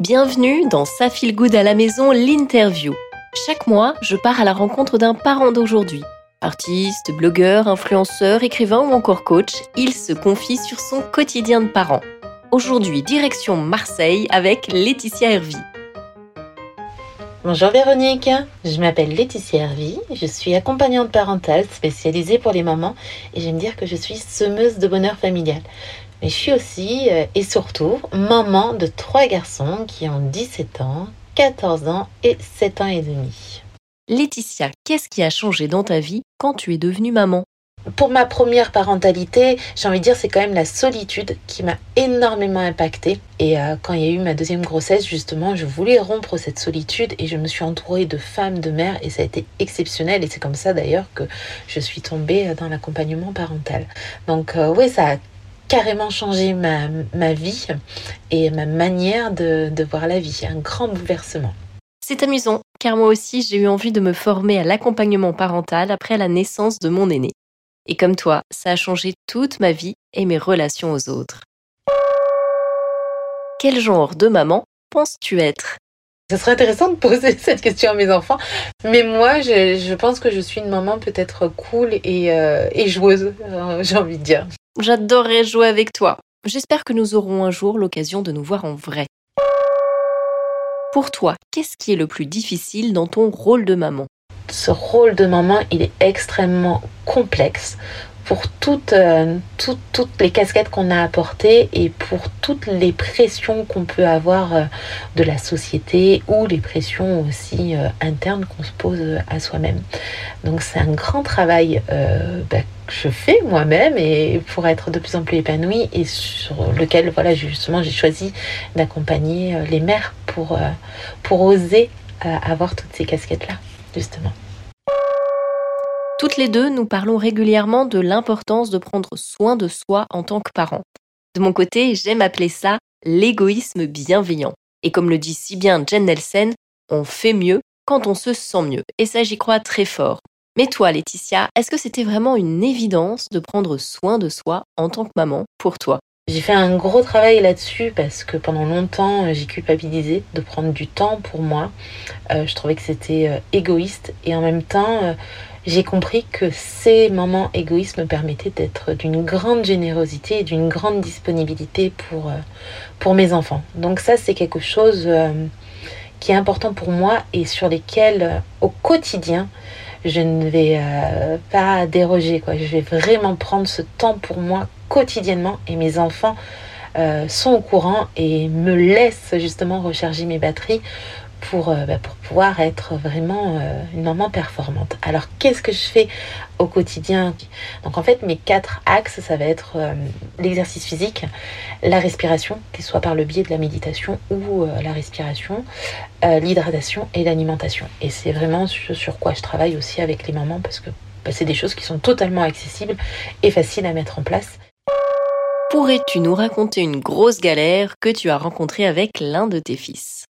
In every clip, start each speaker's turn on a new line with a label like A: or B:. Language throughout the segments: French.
A: Bienvenue dans Ça feel good à la maison, l'interview. Chaque mois, je pars à la rencontre d'un parent d'aujourd'hui. Artiste, blogueur, influenceur, écrivain ou encore coach, il se confie sur son quotidien de parent. Aujourd'hui, direction Marseille avec Laetitia Hervy.
B: Bonjour Véronique, je m'appelle Laetitia Hervy, je suis accompagnante parentale spécialisée pour les mamans et j'aime dire que je suis semeuse de bonheur familial. Mais je suis aussi euh, et surtout maman de trois garçons qui ont 17 ans, 14 ans et 7 ans et demi.
A: Laetitia, qu'est-ce qui a changé dans ta vie quand tu es devenue maman?
B: Pour ma première parentalité, j'ai envie de dire, c'est quand même la solitude qui m'a énormément impactée. Et euh, quand il y a eu ma deuxième grossesse, justement, je voulais rompre cette solitude et je me suis entourée de femmes, de mères et ça a été exceptionnel. Et c'est comme ça d'ailleurs que je suis tombée dans l'accompagnement parental. Donc, euh, oui, ça a carrément changé ma, ma, vie et ma manière de, de voir la vie. Un grand bouleversement.
A: C'est amusant, car moi aussi j'ai eu envie de me former à l'accompagnement parental après la naissance de mon aîné. Et comme toi, ça a changé toute ma vie et mes relations aux autres. Quel genre de maman penses-tu être?
B: Ce serait intéressant de poser cette question à mes enfants, mais moi je, je pense que je suis une maman peut-être cool et, euh, et joueuse, euh, j'ai envie de dire.
A: J'adorerais jouer avec toi. J'espère que nous aurons un jour l'occasion de nous voir en vrai. Pour toi, qu'est-ce qui est le plus difficile dans ton rôle de maman?
B: Ce rôle de maman, il est extrêmement complexe pour toutes, euh, toutes, les casquettes qu'on a apportées et pour toutes les pressions qu'on peut avoir euh, de la société ou les pressions aussi euh, internes qu'on se pose à soi-même. Donc c'est un grand travail bah, je fais moi-même et pour être de plus en plus épanouie et sur lequel voilà justement j'ai choisi d'accompagner les mères pour, pour oser avoir toutes ces casquettes-là justement.
A: Toutes les deux, nous parlons régulièrement de l'importance de prendre soin de soi en tant que parent. De mon côté, j'aime appeler ça l'égoïsme bienveillant. Et comme le dit si bien Jen Nelson, on fait mieux quand on se sent mieux. Et ça, j'y crois très fort. Mais toi, Laetitia, est-ce que c'était vraiment une évidence de prendre soin de soi en tant que maman pour toi?
B: J'ai fait un gros travail là-dessus parce que pendant longtemps, j'ai culpabilisé de prendre du temps pour moi. Euh, je trouvais que c'était euh, égoïste et en même temps, euh, j'ai compris que ces moments égoïstes me permettaient d'être d'une grande générosité et d'une grande disponibilité pour, euh, pour mes enfants. Donc ça, c'est quelque chose euh, qui est important pour moi et sur lesquels, euh, au quotidien, je ne vais pas déroger. Quoi. Je vais vraiment prendre ce temps pour moi quotidiennement et mes enfants sont au courant et me laissent justement recharger mes batteries pour, euh, bah, pour pouvoir être vraiment euh, une maman performante. Alors qu'est-ce que je fais au quotidien? Donc en fait mes quatre axes, ça va être euh, l'exercice physique, la respiration, qu'il soit par le biais de la méditation ou la respiration, l'hydratation et l'alimentation. Et c'est vraiment sur, quoi je travaille aussi avec les mamans parce que bah, c'est des choses qui sont totalement accessibles et faciles à mettre en place.
A: Pourrais-tu nous raconter une grosse galère que tu as rencontrée avec l'un de tes fils?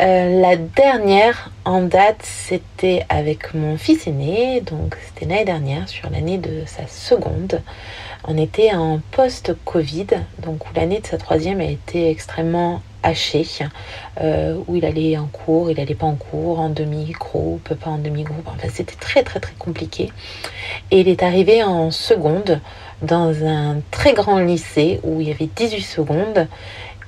B: Euh, la dernière en date, c'était avec mon fils aîné, donc c'était l'année dernière, sur l'année de sa seconde. On était en post-Covid, donc où l'année de sa troisième a été extrêmement hachée, euh, où il allait en cours, il allait pas en cours, en demi-groupe, pas en demi-groupe, enfin c'était très très très compliqué. Et il est arrivé en seconde dans un très grand lycée où il y avait 18 secondes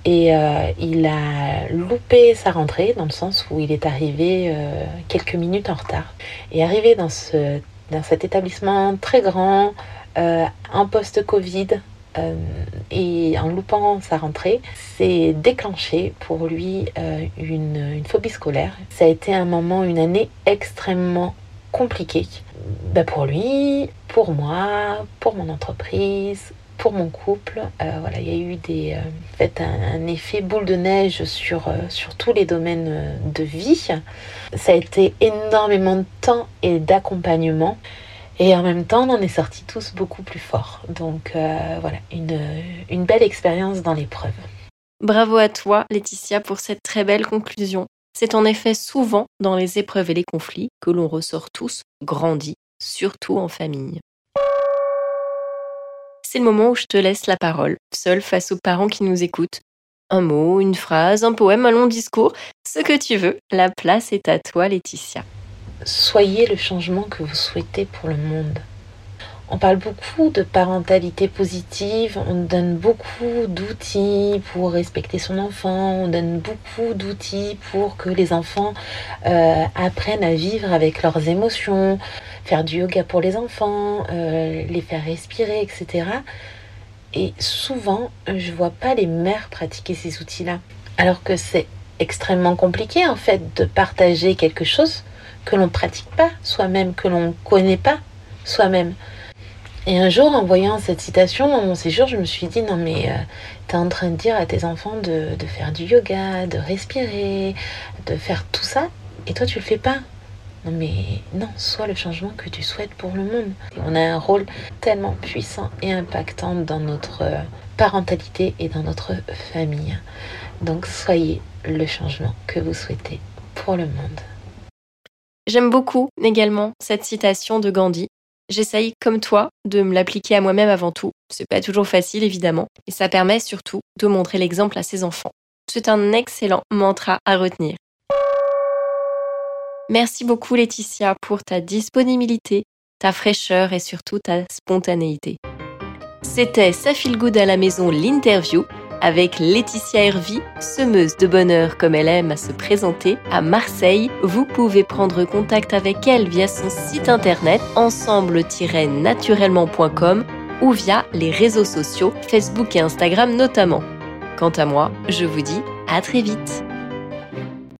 B: et euh, il a loupé sa rentrée dans le sens où il est arrivé euh, quelques minutes en retard. Et arrivé dans, ce, dans cet établissement très grand, euh, en post-Covid, et en loupant sa rentrée, c'est déclenché pour lui une, une, phobie scolaire. Ça a été un moment, une année extrêmement compliquée. Ben pour lui, pour moi, pour mon entreprise, pour mon couple. Euh, voilà, il y a eu des, euh, fait, un, effet boule de neige sur, euh, sur tous les domaines de vie. Ça a été énormément de temps et d'accompagnement. Et en même temps, on en est sortis tous beaucoup plus forts. Donc voilà, une, une belle expérience dans l'épreuve.
A: Bravo à toi, Laetitia, pour cette très belle conclusion. C'est en effet souvent dans les épreuves et les conflits que l'on ressort tous grandis, surtout en famille c'est le moment où je te laisse la parole, seule face aux parents qui nous écoutent. un mot, une phrase, un poème, un long discours, ce que tu veux. La place est à toi, Laetitia.
B: Soyez le changement que vous souhaitez pour le monde. On parle beaucoup de parentalité positive, on donne beaucoup d'outils pour respecter son enfant, on donne beaucoup d'outils pour que les enfants euh, apprennent à vivre avec leurs émotions, faire du yoga pour les enfants, euh, les faire respirer, etc. Et souvent, je vois pas les mères pratiquer ces outils-là. Alors que c'est extrêmement compliqué en fait de partager quelque chose que l'on pratique pas soi-même, que l'on connaît pas soi-même. Et un jour, en voyant cette citation dans mon séjour, je me suis dit, non mais euh, tu es en train de dire à tes enfants de, faire du yoga, de respirer, de faire tout ça, et toi tu le fais pas. Non mais non, sois le changement que tu souhaites pour le monde. On a un rôle tellement puissant et impactant dans notre euh, parentalité et dans notre famille. Donc soyez le changement que vous souhaitez pour le monde.
A: J'aime beaucoup également cette citation de Gandhi J'essaye, comme toi, de me l'appliquer à moi-même avant tout. C'est pas toujours facile, évidemment, et ça permet surtout de montrer l'exemple à ses enfants. C'est un excellent mantra à retenir. Merci beaucoup, Laetitia, pour ta disponibilité, ta fraîcheur et surtout ta spontanéité. C'était Ça Feel Good à la maison, l'interview avec Laetitia Hervy, semeuse de bonheur comme elle aime à se présenter à Marseille. Vous pouvez prendre contact avec elle via son site internet ensemble-naturellement.com ou via les réseaux sociaux Facebook et Instagram notamment. Quant à moi, je vous dis à très vite.